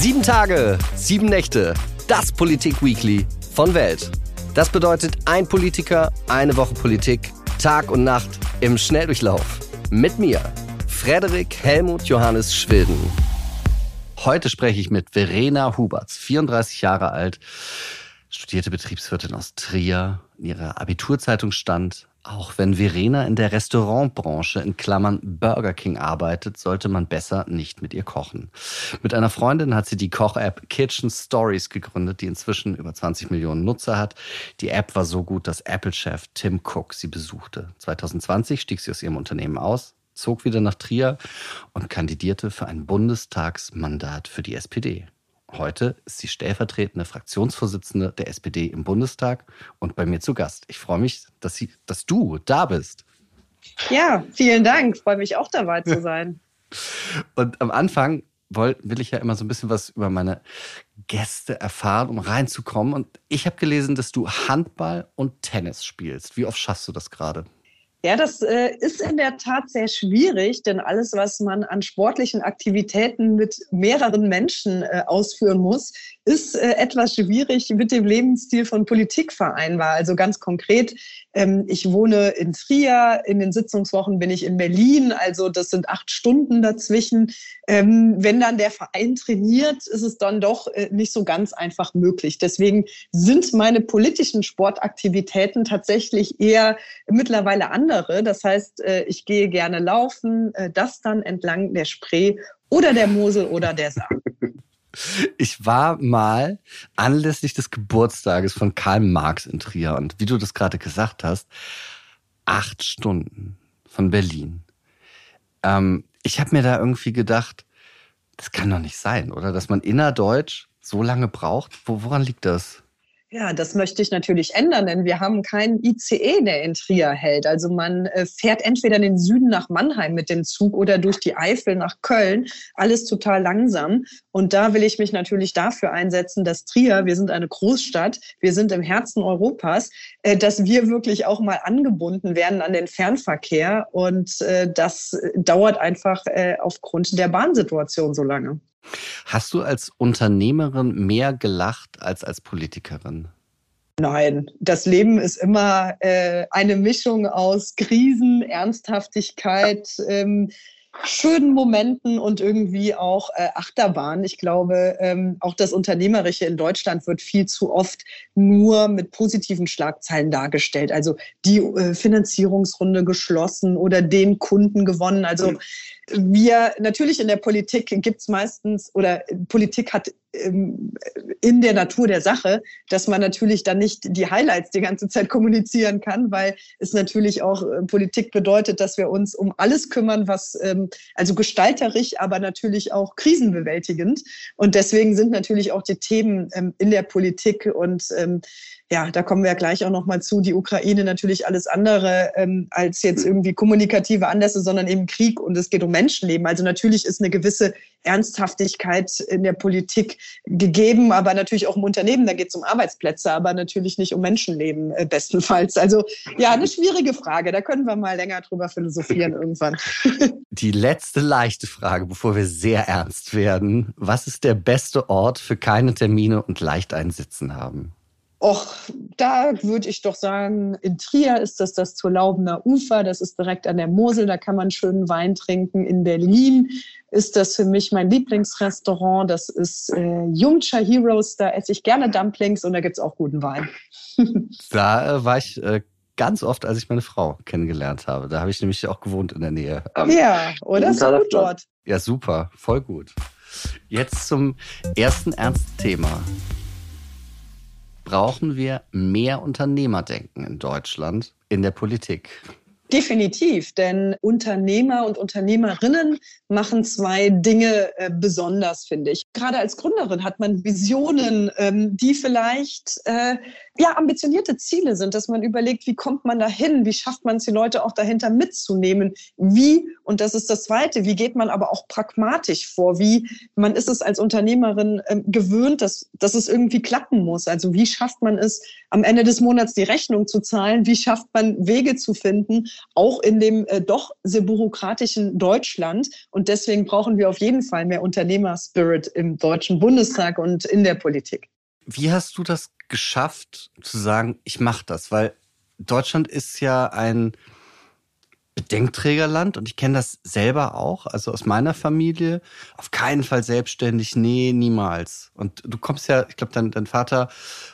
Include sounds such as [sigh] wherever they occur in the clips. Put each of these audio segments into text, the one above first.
Sieben Tage, sieben Nächte, das Politik-Weekly von Welt. Das bedeutet ein Politiker, eine Woche Politik, Tag und Nacht im Schnelldurchlauf. Mit mir, Frederik Helmut Johannes Schwilden. Heute spreche ich mit Verena Huberts, 34 Jahre alt, studierte Betriebswirtin aus Trier. In ihrer Abiturzeitung stand, auch wenn Verena in der Restaurantbranche in Klammern Burger King arbeitet, sollte man besser nicht mit ihr kochen. Mit einer Freundin hat sie die Koch-App Kitchen Stories gegründet, die inzwischen über 20 Millionen Nutzer hat. Die App war so gut, dass Apple-Chef Tim Cook sie besuchte. 2020 stieg sie aus ihrem Unternehmen aus, zog wieder nach Trier und kandidierte für ein Bundestagsmandat für die SPD. Heute ist sie stellvertretende Fraktionsvorsitzende der SPD im Bundestag und bei mir zu Gast. Ich freue mich, dass, sie, dass du da bist. Ja, vielen Dank. Ich freue mich auch dabei zu sein. [laughs] und am Anfang will, will ich ja immer so ein bisschen was über meine Gäste erfahren, um reinzukommen. Und ich habe gelesen, dass du Handball und Tennis spielst. Wie oft schaffst du das gerade? Ja, das äh, ist in der Tat sehr schwierig, denn alles, was man an sportlichen Aktivitäten mit mehreren Menschen äh, ausführen muss, ist äh, etwas schwierig mit dem Lebensstil von Politik vereinbar. Also ganz konkret, ähm, ich wohne in Trier, in den Sitzungswochen bin ich in Berlin, also das sind acht Stunden dazwischen. Ähm, wenn dann der Verein trainiert, ist es dann doch äh, nicht so ganz einfach möglich. Deswegen sind meine politischen Sportaktivitäten tatsächlich eher mittlerweile andere. Das heißt, äh, ich gehe gerne laufen, äh, das dann entlang der Spree oder der Mosel oder der Saar. [laughs] Ich war mal anlässlich des Geburtstages von Karl Marx in Trier und wie du das gerade gesagt hast, acht Stunden von Berlin. Ähm, ich habe mir da irgendwie gedacht, das kann doch nicht sein, oder? Dass man innerdeutsch so lange braucht. Wo, woran liegt das? Ja, das möchte ich natürlich ändern, denn wir haben keinen ICE, der in Trier hält. Also man äh, fährt entweder in den Süden nach Mannheim mit dem Zug oder durch die Eifel nach Köln. Alles total langsam. Und da will ich mich natürlich dafür einsetzen, dass Trier, wir sind eine Großstadt, wir sind im Herzen Europas, äh, dass wir wirklich auch mal angebunden werden an den Fernverkehr. Und äh, das dauert einfach aufgrund der Bahnsituation so lange. Hast du als Unternehmerin mehr gelacht als als Politikerin? Nein, das Leben ist immer äh, eine Mischung aus Krisen, Ernsthaftigkeit, ähm, schönen Momenten und irgendwie auch äh, Achterbahn. Ich glaube, ähm, auch das Unternehmerische in Deutschland wird viel zu oft nur mit positiven Schlagzeilen dargestellt. Also die äh, Finanzierungsrunde geschlossen oder den Kunden gewonnen. Also mhm wir natürlich in der Politik gibt es meistens oder Politik hat in der Natur der Sache, dass man natürlich dann nicht die Highlights die ganze Zeit kommunizieren kann, weil es natürlich auch äh, Politik bedeutet, dass wir uns um alles kümmern, was ähm, also gestalterisch, aber natürlich auch krisenbewältigend. Und deswegen sind natürlich auch die Themen ähm, in der Politik und ja, da kommen wir ja gleich auch noch mal zu, die Ukraine natürlich alles andere ähm, als jetzt irgendwie kommunikative Anlässe, sondern eben Krieg und es geht um Menschenleben. Also natürlich ist eine gewisse Ernsthaftigkeit in der Politik gegeben, aber natürlich auch im Unternehmen, da geht es um Arbeitsplätze, aber natürlich nicht um Menschenleben äh, bestenfalls. Also ja, eine schwierige Frage, da können wir mal länger drüber philosophieren [laughs] irgendwann. Die letzte leichte Frage, bevor wir sehr ernst werden. Was ist der beste Ort für keine Termine und leicht einsitzen haben? Och, da würde ich doch sagen, in Trier ist das das zur Laubener Ufer, das ist direkt an der Mosel, da kann man schönen Wein trinken. In Berlin ist das für mich mein Lieblingsrestaurant, das ist äh, Jungcha Heroes, da esse ich gerne Dumplings und da gibt's auch guten Wein. [laughs] da äh, war ich äh, ganz oft, als ich meine Frau kennengelernt habe. Da habe ich nämlich auch gewohnt in der Nähe. Ja, oder? Ist gut dort. Ja, super, voll gut. Jetzt zum ersten ernsten Thema brauchen wir mehr Unternehmerdenken in Deutschland in der Politik. Definitiv, denn Unternehmer und Unternehmerinnen machen zwei Dinge äh, besonders, finde ich. Gerade als Gründerin hat man Visionen, ähm, die vielleicht äh, ja ambitionierte Ziele sind, dass man überlegt, wie kommt man dahin, wie schafft man es, die Leute auch dahinter mitzunehmen, wie und das ist das Zweite, wie geht man aber auch pragmatisch vor, wie man ist es als Unternehmerin ähm, gewöhnt, dass dass es irgendwie klappen muss. Also wie schafft man es am Ende des Monats die Rechnung zu zahlen? Wie schafft man Wege zu finden, auch in dem äh, doch sehr bürokratischen Deutschland? Und deswegen brauchen wir auf jeden Fall mehr Unternehmerspirit im Deutschen Bundestag und in der Politik. Wie hast du das geschafft, zu sagen, ich mache das? Weil Deutschland ist ja ein Bedenkträgerland und ich kenne das selber auch, also aus meiner Familie. Auf keinen Fall selbstständig, nee, niemals. Und du kommst ja, ich glaube, dein, dein Vater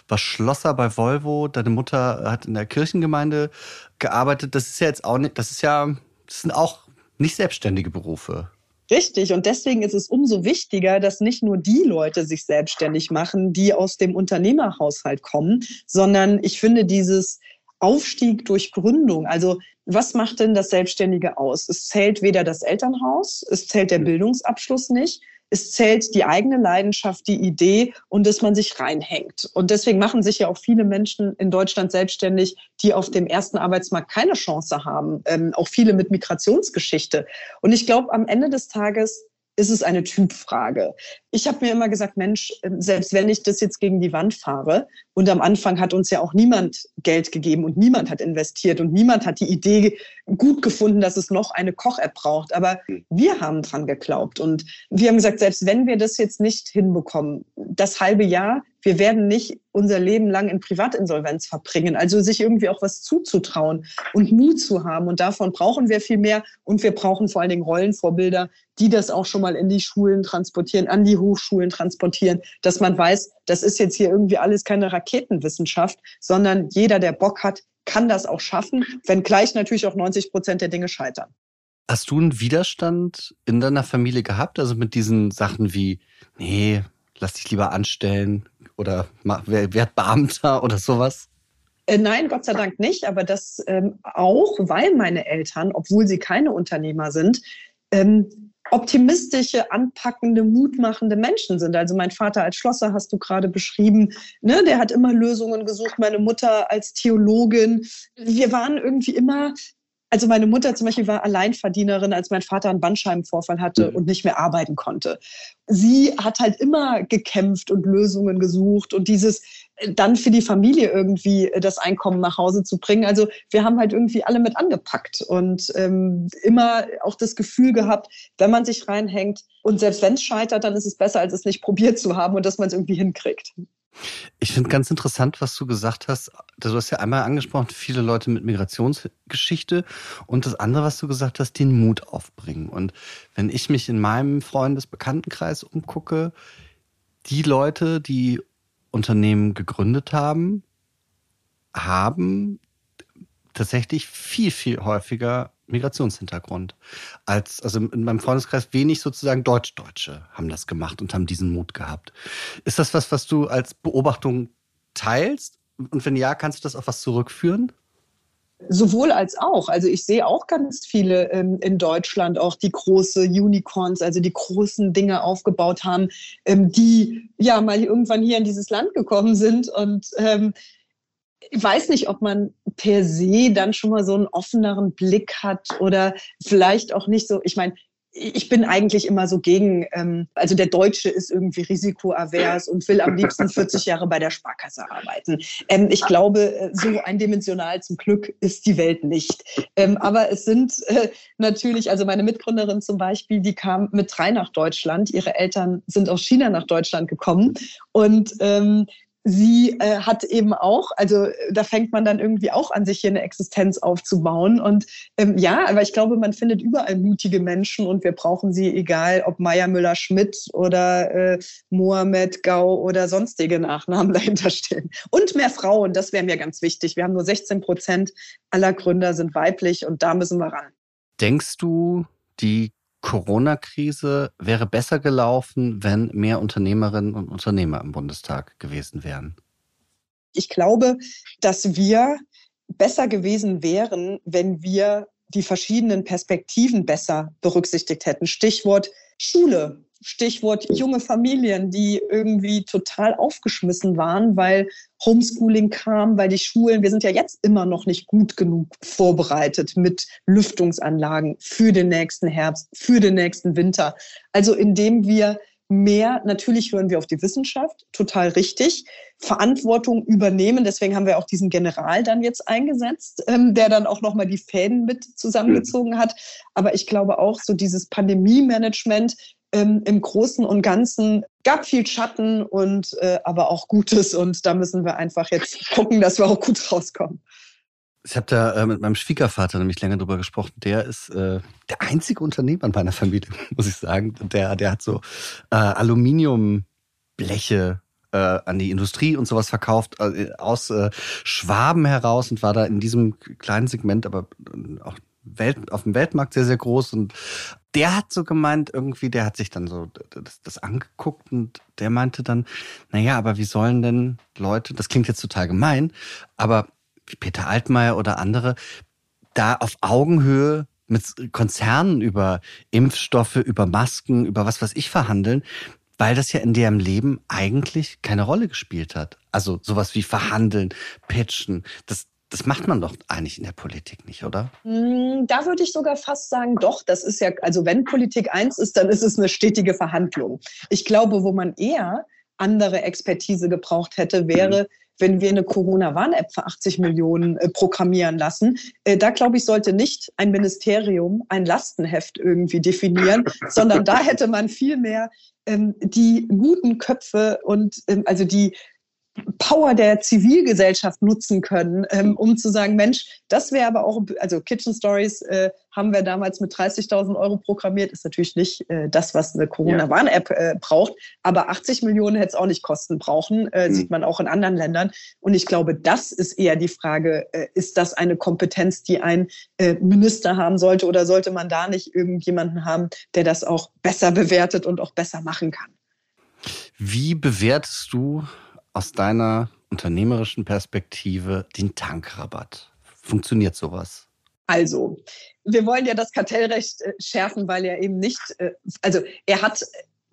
war Schlosser bei Volvo, deine Mutter hat in der Kirchengemeinde gearbeitet. Das ist ja jetzt auch nicht, das ist ja, das sind auch nicht selbstständige Berufe. Richtig. Und deswegen ist es umso wichtiger, dass nicht nur die Leute sich selbstständig machen, die aus dem Unternehmerhaushalt kommen, sondern ich finde dieses Aufstieg durch Gründung, also was macht denn das Selbstständige aus? Es zählt weder das Elternhaus, es zählt der Bildungsabschluss nicht, es zählt die eigene Leidenschaft, die Idee und dass man sich reinhängt. Und deswegen machen sich ja auch viele Menschen in Deutschland selbstständig, die auf dem ersten Arbeitsmarkt keine Chance haben. Ähm, auch viele mit Migrationsgeschichte. Und ich glaube, am Ende des Tages ist es eine Typfrage. Ich habe mir immer gesagt, Mensch, ähm, selbst wenn ich das jetzt gegen die Wand fahre, und am Anfang hat uns ja auch niemand Geld gegeben und niemand hat investiert und niemand hat die Idee gut gefunden, dass es noch eine Koch-App braucht. Aber wir haben dran geglaubt und wir haben gesagt, selbst wenn wir das jetzt nicht hinbekommen, das halbe Jahr, wir werden nicht unser Leben lang in Privatinsolvenz verbringen. Also sich irgendwie auch was zuzutrauen und Mut zu haben. Und davon brauchen wir viel mehr. Und wir brauchen vor allen Dingen Rollenvorbilder, die das auch schon mal in die Schulen transportieren, an die Hochschulen transportieren, dass man weiß, das ist jetzt hier irgendwie alles keine Raketenwissenschaft, sondern jeder, der Bock hat, kann das auch schaffen, wenngleich natürlich auch 90 Prozent der Dinge scheitern. Hast du einen Widerstand in deiner Familie gehabt? Also mit diesen Sachen wie, nee, lass dich lieber anstellen oder werd Beamter [laughs] oder sowas? Äh, nein, Gott sei Dank nicht, aber das ähm, auch, weil meine Eltern, obwohl sie keine Unternehmer sind, ähm, optimistische, anpackende, mutmachende Menschen sind. Also mein Vater als Schlosser hast du gerade beschrieben, ne, der hat immer Lösungen gesucht, meine Mutter als Theologin. Wir waren irgendwie immer also meine Mutter zum Beispiel war Alleinverdienerin, als mein Vater einen Bandscheibenvorfall hatte mhm. und nicht mehr arbeiten konnte. Sie hat halt immer gekämpft und Lösungen gesucht und dieses äh, dann für die Familie irgendwie äh, das Einkommen nach Hause zu bringen. Also wir haben halt irgendwie alle mit angepackt und ähm, immer auch das Gefühl gehabt, wenn man sich reinhängt und selbst wenn es scheitert, dann ist es besser, als es nicht probiert zu haben und dass man es irgendwie hinkriegt. Ich finde ganz interessant, was du gesagt hast. Du hast ja einmal angesprochen, viele Leute mit Migrationsgeschichte und das andere, was du gesagt hast, den Mut aufbringen. Und wenn ich mich in meinem Freundesbekanntenkreis umgucke, die Leute, die Unternehmen gegründet haben, haben tatsächlich viel, viel häufiger Migrationshintergrund. Als, also in meinem Freundeskreis wenig sozusagen Deutsch-Deutsche haben das gemacht und haben diesen Mut gehabt. Ist das was, was du als Beobachtung teilst? Und wenn ja, kannst du das auf was zurückführen? Sowohl als auch. Also ich sehe auch ganz viele ähm, in Deutschland auch die große Unicorns, also die großen Dinge aufgebaut haben, ähm, die ja mal irgendwann hier in dieses Land gekommen sind und ähm, ich weiß nicht, ob man per se dann schon mal so einen offeneren Blick hat oder vielleicht auch nicht so. Ich meine, ich bin eigentlich immer so gegen, ähm, also der Deutsche ist irgendwie risikoavers und will am liebsten 40 Jahre bei der Sparkasse arbeiten. Ähm, ich glaube, äh, so eindimensional zum Glück ist die Welt nicht. Ähm, aber es sind äh, natürlich, also meine Mitgründerin zum Beispiel, die kam mit drei nach Deutschland. Ihre Eltern sind aus China nach Deutschland gekommen und ähm, sie äh, hat eben auch, also da fängt man dann irgendwie auch an, sich hier eine Existenz aufzubauen. Und ähm, ja, aber ich glaube, man findet überall mutige Menschen und wir brauchen sie, egal ob Meier Müller-Schmidt oder äh, Mohamed Gau oder sonstige Nachnamen [laughs] dahinter stehen. Und mehr Frauen, das wäre mir ganz wichtig. Wir haben nur 16 Prozent aller Gründer sind weiblich und da müssen wir ran. Denkst du, die Corona-Krise wäre besser gelaufen, wenn mehr Unternehmerinnen und Unternehmer im Bundestag gewesen wären? Ich glaube, dass wir besser gewesen wären, wenn wir die verschiedenen Perspektiven besser berücksichtigt hätten. Stichwort Schule. Stichwort junge Familien, die irgendwie total aufgeschmissen waren, weil Homeschooling kam, weil die Schulen, wir sind ja jetzt immer noch nicht gut genug vorbereitet mit Lüftungsanlagen für den nächsten Herbst, für den nächsten Winter. Also indem wir mehr, natürlich hören wir auf die Wissenschaft, total richtig, Verantwortung übernehmen. Deswegen haben wir auch diesen General dann jetzt eingesetzt, ähm, der dann auch nochmal die Fäden mit zusammengezogen hat. Aber ich glaube auch, so dieses Pandemie-Management ähm, im Großen und Ganzen gab viel Schatten und äh, aber auch Gutes. Und da müssen wir einfach jetzt gucken, dass wir auch gut rauskommen. Ich habe da äh, mit meinem Schwiegervater nämlich länger drüber gesprochen. Der ist äh, der einzige Unternehmer in meiner Familie, [laughs] muss ich sagen. Der, der hat so äh, Aluminiumbleche äh, an die Industrie und sowas verkauft äh, aus äh, Schwaben heraus und war da in diesem kleinen Segment, aber auch Welt, auf dem Weltmarkt sehr, sehr groß. Und der hat so gemeint, irgendwie, der hat sich dann so das, das angeguckt und der meinte dann, naja, aber wie sollen denn Leute, das klingt jetzt total gemein, aber wie Peter Altmaier oder andere, da auf Augenhöhe mit Konzernen über Impfstoffe, über Masken, über was weiß ich verhandeln, weil das ja in deren Leben eigentlich keine Rolle gespielt hat. Also sowas wie verhandeln, pitchen, das, das macht man doch eigentlich in der Politik nicht, oder? Hm, da würde ich sogar fast sagen, doch, das ist ja, also wenn Politik eins ist, dann ist es eine stetige Verhandlung. Ich glaube, wo man eher andere Expertise gebraucht hätte, wäre, mhm wenn wir eine Corona-Warn-App für 80 Millionen äh, programmieren lassen. Äh, da, glaube ich, sollte nicht ein Ministerium ein Lastenheft irgendwie definieren, [laughs] sondern da hätte man viel mehr ähm, die guten Köpfe und ähm, also die Power der Zivilgesellschaft nutzen können, ähm, um zu sagen, Mensch, das wäre aber auch, also Kitchen Stories äh, haben wir damals mit 30.000 Euro programmiert, ist natürlich nicht äh, das, was eine Corona-Warn-App äh, braucht, aber 80 Millionen hätte es auch nicht kosten brauchen, äh, mhm. sieht man auch in anderen Ländern. Und ich glaube, das ist eher die Frage, äh, ist das eine Kompetenz, die ein äh, Minister haben sollte oder sollte man da nicht irgendjemanden haben, der das auch besser bewertet und auch besser machen kann? Wie bewertest du aus deiner unternehmerischen Perspektive den Tankrabatt? Funktioniert sowas? Also, wir wollen ja das Kartellrecht äh, schärfen, weil er eben nicht, äh, also er hat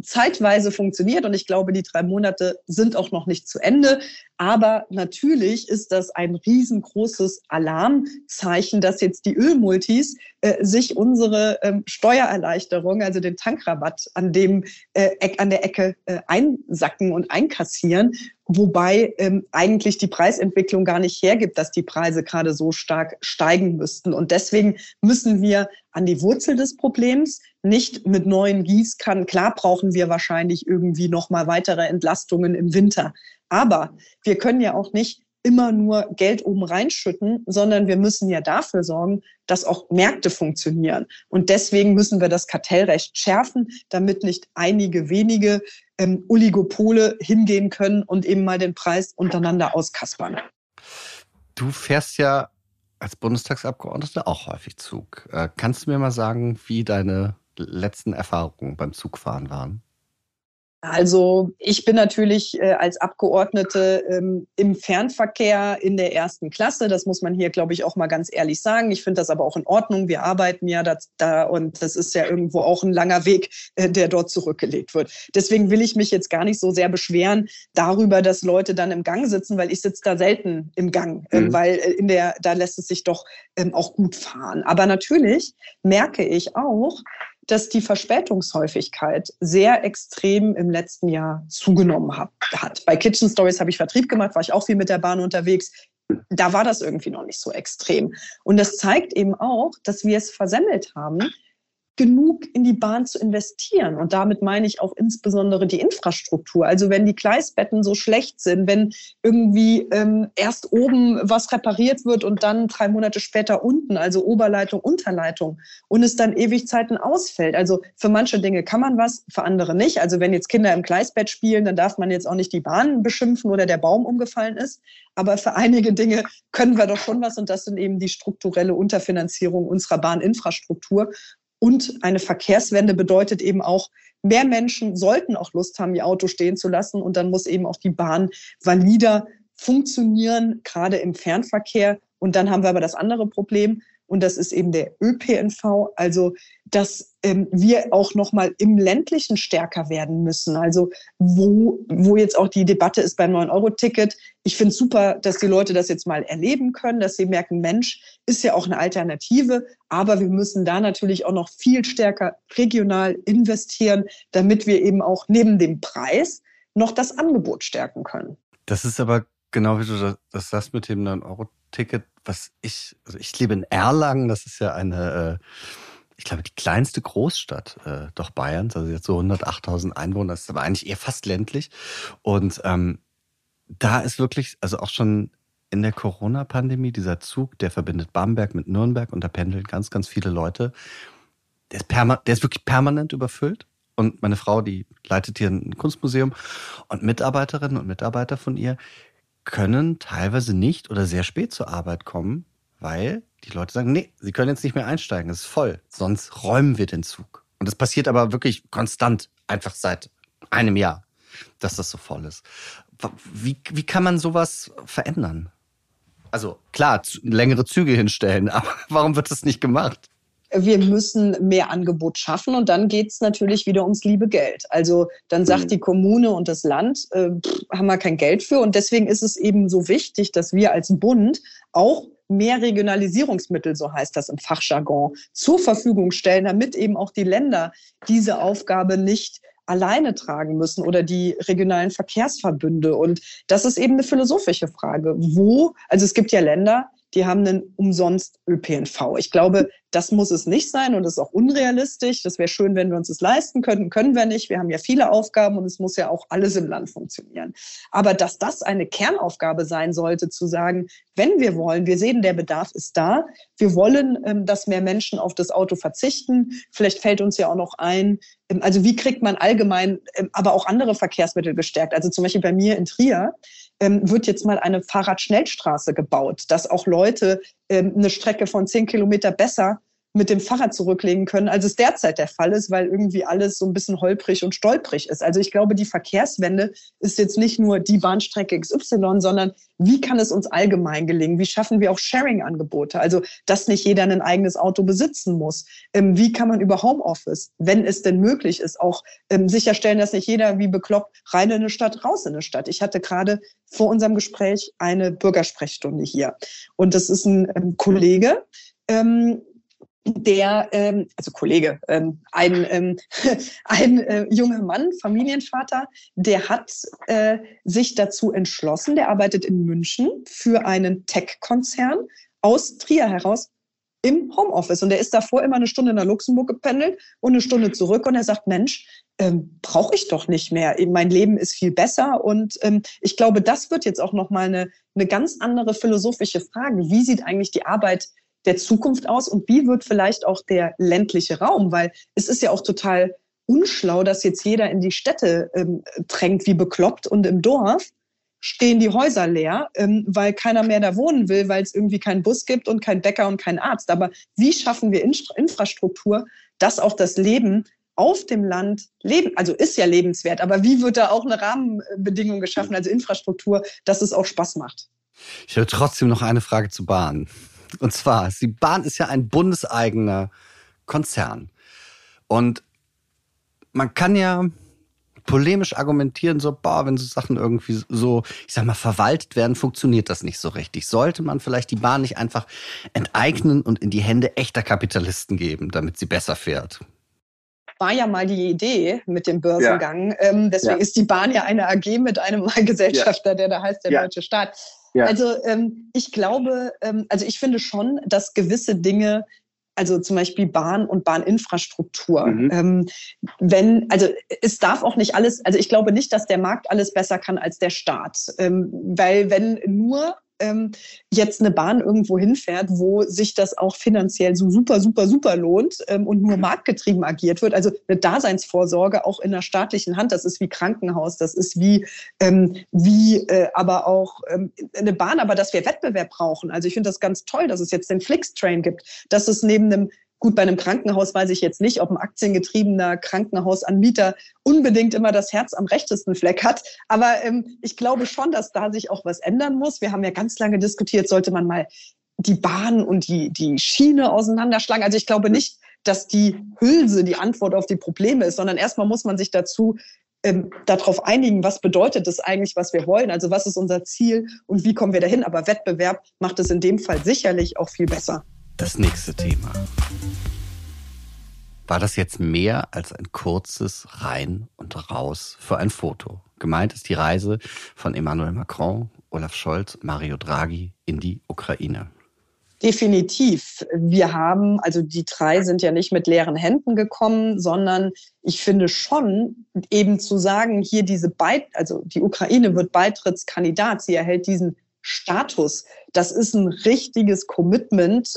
zeitweise funktioniert und ich glaube, die drei Monate sind auch noch nicht zu Ende. Aber natürlich ist das ein riesengroßes Alarmzeichen, dass jetzt die Ölmultis äh, sich unsere ähm, Steuererleichterung, also den Tankrabatt an dem äh, an der Ecke äh, einsacken und einkassieren, wobei ähm, eigentlich die Preisentwicklung gar nicht hergibt, dass die Preise gerade so stark steigen müssten. Und deswegen müssen wir an die Wurzel des Problems, nicht mit neuen Gießkannen. Klar brauchen wir wahrscheinlich irgendwie noch mal weitere Entlastungen im Winter. Aber wir können ja auch nicht immer nur Geld oben reinschütten, sondern wir müssen ja dafür sorgen, dass auch Märkte funktionieren. Und deswegen müssen wir das Kartellrecht schärfen, damit nicht einige wenige ähm, Oligopole hingehen können und eben mal den Preis untereinander auskaspern. Du fährst ja als Bundestagsabgeordnete auch häufig Zug. Äh, kannst du mir mal sagen, wie deine letzten Erfahrungen beim Zugfahren waren? Also ich bin natürlich äh, als Abgeordnete ähm, im Fernverkehr in der ersten Klasse. Das muss man hier, glaube ich, auch mal ganz ehrlich sagen. Ich finde das aber auch in Ordnung. Wir arbeiten ja da, da und das ist ja irgendwo auch ein langer Weg, äh, der dort zurückgelegt wird. Deswegen will ich mich jetzt gar nicht so sehr beschweren darüber, dass Leute dann im Gang sitzen, weil ich sitze da selten im Gang, äh, mhm. weil äh, in der da lässt es sich doch ähm, auch gut fahren. Aber natürlich merke ich auch, dass die Verspätungshäufigkeit sehr extrem im letzten Jahr zugenommen hat. Bei Kitchen Stories habe ich Vertrieb gemacht, war ich auch viel mit der Bahn unterwegs. Da war das irgendwie noch nicht so extrem. Und das zeigt eben auch, dass wir es versemmelt haben, genug in die Bahn zu investieren. Und damit meine ich auch insbesondere die Infrastruktur. Also wenn die Gleisbetten so schlecht sind, wenn irgendwie ähm, erst oben was repariert wird und dann drei Monate später unten, also Oberleitung, Unterleitung, und es dann ewig Zeiten ausfällt. Also für manche Dinge kann man was, für andere nicht. Also wenn jetzt Kinder im Gleisbett spielen, dann darf man jetzt auch nicht die Bahn beschimpfen oder der Baum umgefallen ist. Aber für einige Dinge können wir doch schon was und das sind eben die strukturelle Unterfinanzierung unserer Bahninfrastruktur. Und eine Verkehrswende bedeutet eben auch, mehr Menschen sollten auch Lust haben, ihr Auto stehen zu lassen. Und dann muss eben auch die Bahn valider funktionieren, gerade im Fernverkehr. Und dann haben wir aber das andere Problem. Und das ist eben der ÖPNV, also dass ähm, wir auch noch mal im ländlichen stärker werden müssen. Also wo, wo jetzt auch die Debatte ist beim 9-Euro-Ticket. Ich finde super, dass die Leute das jetzt mal erleben können, dass sie merken, Mensch, ist ja auch eine Alternative. Aber wir müssen da natürlich auch noch viel stärker regional investieren, damit wir eben auch neben dem Preis noch das Angebot stärken können. Das ist aber genau wie du das sagst mit dem 9-Euro-Ticket, was ich, also ich lebe in Erlangen, das ist ja eine, äh, ich glaube, die kleinste Großstadt äh, doch Bayerns, also jetzt so 108.000 Einwohner, das ist aber eigentlich eher fast ländlich. Und ähm, da ist wirklich, also auch schon in der Corona-Pandemie, dieser Zug, der verbindet Bamberg mit Nürnberg und da pendeln ganz, ganz viele Leute. Der ist, perma der ist wirklich permanent überfüllt. Und meine Frau, die leitet hier ein Kunstmuseum und Mitarbeiterinnen und Mitarbeiter von ihr können teilweise nicht oder sehr spät zur Arbeit kommen, weil die Leute sagen, nee, sie können jetzt nicht mehr einsteigen, es ist voll, sonst räumen wir den Zug. Und das passiert aber wirklich konstant, einfach seit einem Jahr, dass das so voll ist. Wie, wie kann man sowas verändern? Also klar, längere Züge hinstellen, [laughs] aber warum wird das nicht gemacht? Wir müssen mehr Angebot schaffen und dann geht es natürlich wieder ums liebe Geld. Also dann sagt mhm. die Kommune und das Land, äh, pff, haben wir kein Geld für und deswegen ist es eben so wichtig, dass wir als Bund auch mehr Regionalisierungsmittel, so heißt das im Fachjargon, zur Verfügung stellen, damit eben auch die Länder diese Aufgabe nicht alleine tragen müssen oder die regionalen Verkehrsverbünde. Und das ist eben eine philosophische Frage. Wo, also es gibt ja Länder, die haben einen umsonst ÖPNV. Ich glaube, das muss es nicht sein und ist auch unrealistisch. Das wäre schön, wenn wir uns das leisten könnten, können wir nicht. Wir haben ja viele Aufgaben und es muss ja auch alles im Land funktionieren. Aber dass das eine Kernaufgabe sein sollte, zu sagen, wenn wir wollen, wir sehen, der Bedarf ist da, wir wollen, ähm, dass mehr Menschen auf das Auto verzichten. Vielleicht fällt uns ja auch noch ein, ähm, also wie kriegt man allgemein, ähm, aber auch andere Verkehrsmittel gestärkt? Also zum Beispiel bei mir in Trier wird jetzt mal eine Fahrradschnellstraße gebaut, dass auch Leute eine Strecke von zehn Kilometer besser mit dem Fahrrad zurücklegen können, als es derzeit der Fall ist, weil irgendwie alles so ein bisschen holprig und stolprig ist. Also ich glaube, die Verkehrswende ist jetzt nicht nur die Bahnstrecke XY, sondern wie kann es uns allgemein gelingen? Wie schaffen wir auch Sharing-Angebote? Also, dass nicht jeder ein eigenes Auto besitzen muss. Ähm, wie kann man über Homeoffice, wenn es denn möglich ist, auch ähm, sicherstellen, dass nicht jeder wie bekloppt rein in eine Stadt, raus in eine Stadt? Ich hatte gerade vor unserem Gespräch eine Bürgersprechstunde hier. Und das ist ein ähm, Kollege, der, ähm, also Kollege, ähm, ein, ähm, [laughs] ein äh, junger Mann, Familienvater, der hat äh, sich dazu entschlossen, der arbeitet in München für einen Tech-Konzern aus Trier heraus im Homeoffice. Und der ist davor immer eine Stunde nach Luxemburg gependelt und eine Stunde zurück. Und er sagt, Mensch, ähm, brauche ich doch nicht mehr. Mein Leben ist viel besser. Und ähm, ich glaube, das wird jetzt auch nochmal eine, eine ganz andere philosophische Frage. Wie sieht eigentlich die Arbeit der Zukunft aus und wie wird vielleicht auch der ländliche Raum? Weil es ist ja auch total unschlau, dass jetzt jeder in die Städte ähm, drängt wie bekloppt und im Dorf stehen die Häuser leer, ähm, weil keiner mehr da wohnen will, weil es irgendwie keinen Bus gibt und keinen Bäcker und keinen Arzt. Aber wie schaffen wir Infra Infrastruktur, dass auch das Leben auf dem Land leben, also ist ja lebenswert, aber wie wird da auch eine Rahmenbedingung geschaffen, also Infrastruktur, dass es auch Spaß macht? Ich habe trotzdem noch eine Frage zu Bahn. Und zwar, die Bahn ist ja ein bundeseigener Konzern. Und man kann ja polemisch argumentieren, so, boah, wenn so Sachen irgendwie so, ich sag mal, verwaltet werden, funktioniert das nicht so richtig. Sollte man vielleicht die Bahn nicht einfach enteignen und in die Hände echter Kapitalisten geben, damit sie besser fährt? War ja mal die Idee mit dem Börsengang. Ja. Ähm, deswegen ja. ist die Bahn ja eine AG mit einem [laughs] Gesellschafter, ja. der da heißt der Deutsche Staat. Also ähm, ich glaube, ähm, also ich finde schon, dass gewisse Dinge also zum Beispiel Bahn und Bahninfrastruktur. Mhm. Ähm, wenn, also es darf auch nicht alles, also ich glaube nicht, dass der Markt alles besser kann als der Staat. Ähm, weil wenn nur ähm, jetzt eine Bahn irgendwo hinfährt, wo sich das auch finanziell so super, super, super lohnt ähm, und nur marktgetrieben agiert wird. Also eine Daseinsvorsorge auch in der staatlichen Hand, das ist wie Krankenhaus, das ist wie, ähm, wie äh, aber auch ähm, eine Bahn, aber dass wir Wettbewerb brauchen. Also ich finde das ganz toll, dass es jetzt den Flix-Train gibt, dass es neben einem Gut, bei einem Krankenhaus weiß ich jetzt nicht, ob ein aktiengetriebener Krankenhausanbieter unbedingt immer das Herz am rechtesten Fleck hat. Aber ähm, ich glaube schon, dass da sich auch was ändern muss. Wir haben ja ganz lange diskutiert, sollte man mal die Bahn und die, die Schiene auseinanderschlagen. Also ich glaube nicht, dass die Hülse die Antwort auf die Probleme ist, sondern erstmal muss man sich dazu ähm, darauf einigen, was bedeutet das eigentlich, was wir wollen, also was ist unser Ziel und wie kommen wir dahin. Aber Wettbewerb macht es in dem Fall sicherlich auch viel besser. Das nächste Thema. War das jetzt mehr als ein kurzes Rein und Raus für ein Foto? Gemeint ist die Reise von Emmanuel Macron, Olaf Scholz, Mario Draghi in die Ukraine. Definitiv. Wir haben, also die drei sind ja nicht mit leeren Händen gekommen, sondern ich finde schon eben zu sagen, hier diese Beit, also die Ukraine wird Beitrittskandidat, sie erhält diesen Status. Das ist ein richtiges Commitment.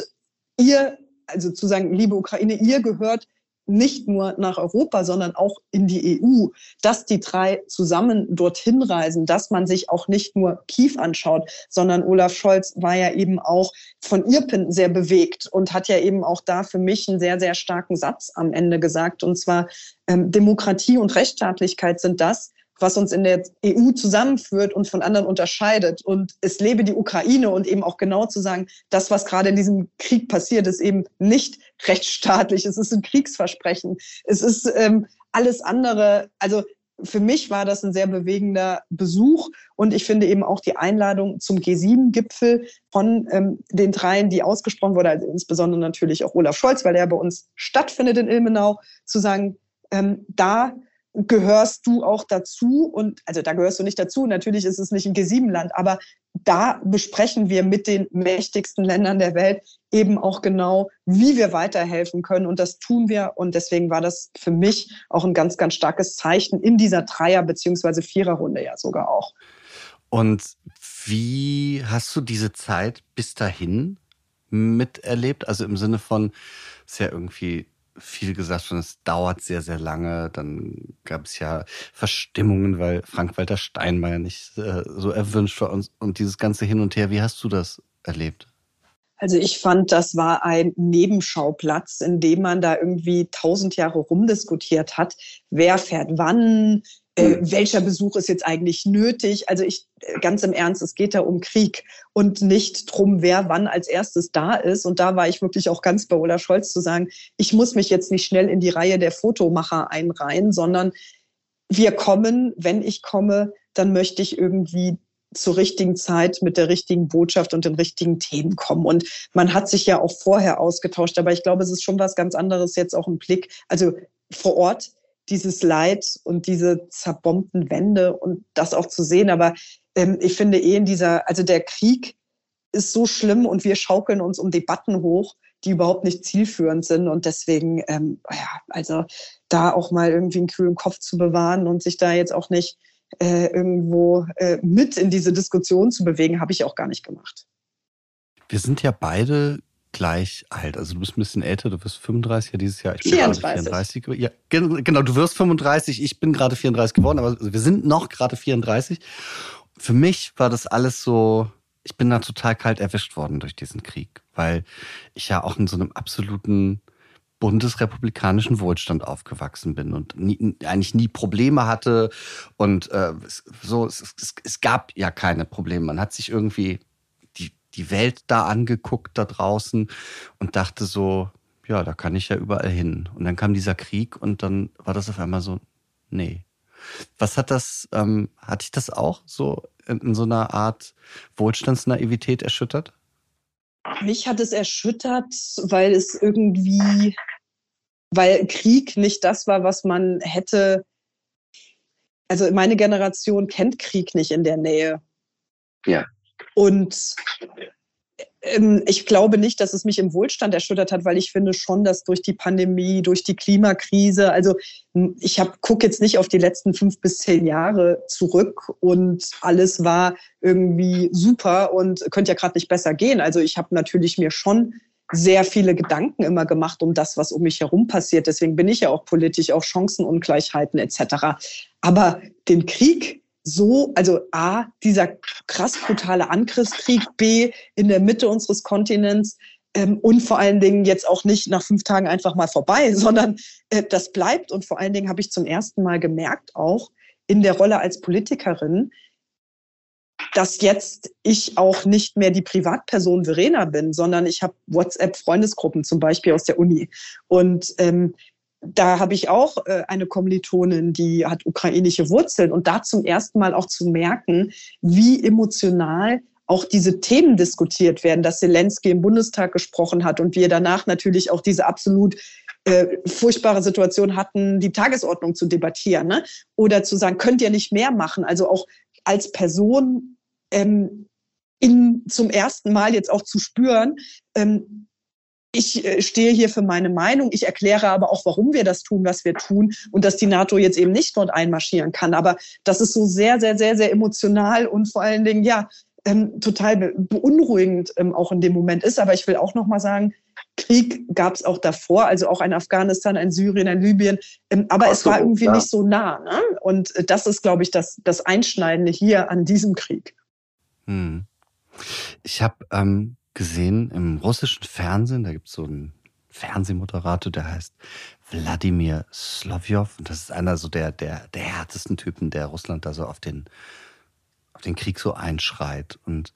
Ihr, also zu sagen, liebe Ukraine, ihr gehört nicht nur nach Europa, sondern auch in die EU, dass die drei zusammen dorthin reisen, dass man sich auch nicht nur Kiew anschaut, sondern Olaf Scholz war ja eben auch von Irpen sehr bewegt und hat ja eben auch da für mich einen sehr, sehr starken Satz am Ende gesagt. Und zwar, ähm, Demokratie und Rechtsstaatlichkeit sind das, was uns in der EU zusammenführt und von anderen unterscheidet. Und es lebe die Ukraine und eben auch genau zu sagen, das, was gerade in diesem Krieg passiert, ist eben nicht [laughs] rechtsstaatlich. Es ist ein Kriegsversprechen. Es ist ähm, alles andere. Also für mich war das ein sehr bewegender Besuch und ich finde eben auch die Einladung zum G7-Gipfel von ähm, den dreien, die ausgesprochen wurde, also insbesondere natürlich auch Olaf Scholz, weil er bei uns stattfindet in Ilmenau, zu sagen, ähm, da gehörst du auch dazu und also da gehörst du nicht dazu. Natürlich ist es nicht ein G7-Land, aber da besprechen wir mit den mächtigsten Ländern der Welt eben auch genau, wie wir weiterhelfen können. Und das tun wir. Und deswegen war das für mich auch ein ganz, ganz starkes Zeichen in dieser Dreier- beziehungsweise Viererrunde ja sogar auch. Und wie hast du diese Zeit bis dahin miterlebt? Also im Sinne von, ist ja irgendwie viel gesagt schon, es dauert sehr, sehr lange. Dann gab es ja Verstimmungen, weil Frank-Walter Steinmeier nicht äh, so erwünscht war und, und dieses ganze Hin und Her. Wie hast du das erlebt? Also ich fand, das war ein Nebenschauplatz, in dem man da irgendwie tausend Jahre rumdiskutiert hat. Wer fährt wann? Äh, welcher Besuch ist jetzt eigentlich nötig? Also ich, äh, ganz im Ernst, es geht da um Krieg und nicht drum, wer wann als erstes da ist. Und da war ich wirklich auch ganz bei Olaf Scholz zu sagen, ich muss mich jetzt nicht schnell in die Reihe der Fotomacher einreihen, sondern wir kommen, wenn ich komme, dann möchte ich irgendwie zur richtigen Zeit mit der richtigen Botschaft und den richtigen Themen kommen. Und man hat sich ja auch vorher ausgetauscht, aber ich glaube, es ist schon was ganz anderes jetzt auch im Blick. Also vor Ort dieses Leid und diese zerbombten Wände und das auch zu sehen. Aber ähm, ich finde eh in dieser, also der Krieg ist so schlimm und wir schaukeln uns um Debatten hoch, die überhaupt nicht zielführend sind. Und deswegen, ähm, ja, also da auch mal irgendwie einen kühlen Kopf zu bewahren und sich da jetzt auch nicht äh, irgendwo äh, mit in diese Diskussion zu bewegen, habe ich auch gar nicht gemacht. Wir sind ja beide gleich alt. Also du bist ein bisschen älter, du wirst 35 ja dieses Jahr. Ich bin 34. 34. Ja, genau, du wirst 35, ich bin gerade 34 geworden, aber wir sind noch gerade 34. Für mich war das alles so, ich bin da total kalt erwischt worden durch diesen Krieg, weil ich ja auch in so einem absoluten bundesrepublikanischen Wohlstand aufgewachsen bin und nie, eigentlich nie Probleme hatte und äh, so es, es, es gab ja keine Probleme. Man hat sich irgendwie die Welt da angeguckt da draußen und dachte so, ja, da kann ich ja überall hin. Und dann kam dieser Krieg und dann war das auf einmal so, nee. Was hat das, ähm, hatte ich das auch so in, in so einer Art Wohlstandsnaivität erschüttert? Mich hat es erschüttert, weil es irgendwie, weil Krieg nicht das war, was man hätte. Also meine Generation kennt Krieg nicht in der Nähe. Ja. Und ähm, ich glaube nicht, dass es mich im Wohlstand erschüttert hat, weil ich finde schon, dass durch die Pandemie, durch die Klimakrise, also ich gucke jetzt nicht auf die letzten fünf bis zehn Jahre zurück und alles war irgendwie super und könnte ja gerade nicht besser gehen. Also ich habe natürlich mir schon sehr viele Gedanken immer gemacht um das, was um mich herum passiert. Deswegen bin ich ja auch politisch auf Chancenungleichheiten etc. Aber den Krieg so, also A, dieser krass brutale Angriffskrieg, B, in der Mitte unseres Kontinents ähm, und vor allen Dingen jetzt auch nicht nach fünf Tagen einfach mal vorbei, [laughs] sondern äh, das bleibt. Und vor allen Dingen habe ich zum ersten Mal gemerkt, auch in der Rolle als Politikerin, dass jetzt ich auch nicht mehr die Privatperson Verena bin, sondern ich habe WhatsApp-Freundesgruppen zum Beispiel aus der Uni. Und ähm, da habe ich auch äh, eine Kommilitonin, die hat ukrainische Wurzeln. Und da zum ersten Mal auch zu merken, wie emotional auch diese Themen diskutiert werden, dass Zelensky im Bundestag gesprochen hat und wir danach natürlich auch diese absolut äh, furchtbare Situation hatten, die Tagesordnung zu debattieren ne? oder zu sagen, könnt ihr nicht mehr machen? Also auch als Person ähm, in, zum ersten Mal jetzt auch zu spüren, ähm, ich äh, stehe hier für meine Meinung. Ich erkläre aber auch, warum wir das tun, was wir tun und dass die NATO jetzt eben nicht dort einmarschieren kann. Aber das ist so sehr, sehr, sehr, sehr emotional und vor allen Dingen, ja, ähm, total beunruhigend ähm, auch in dem Moment ist. Aber ich will auch noch mal sagen, Krieg gab es auch davor, also auch in Afghanistan, in Syrien, in Libyen. Ähm, aber Absolut, es war irgendwie ja. nicht so nah. Ne? Und äh, das ist, glaube ich, das, das Einschneidende hier an diesem Krieg. Hm. Ich habe ähm, gesehen im russischen Fernsehen, da gibt es so einen Fernsehmoderator, der heißt Wladimir Slovjov. Und das ist einer so der, der, der härtesten Typen, der Russland da so auf den auf den Krieg so einschreit. Und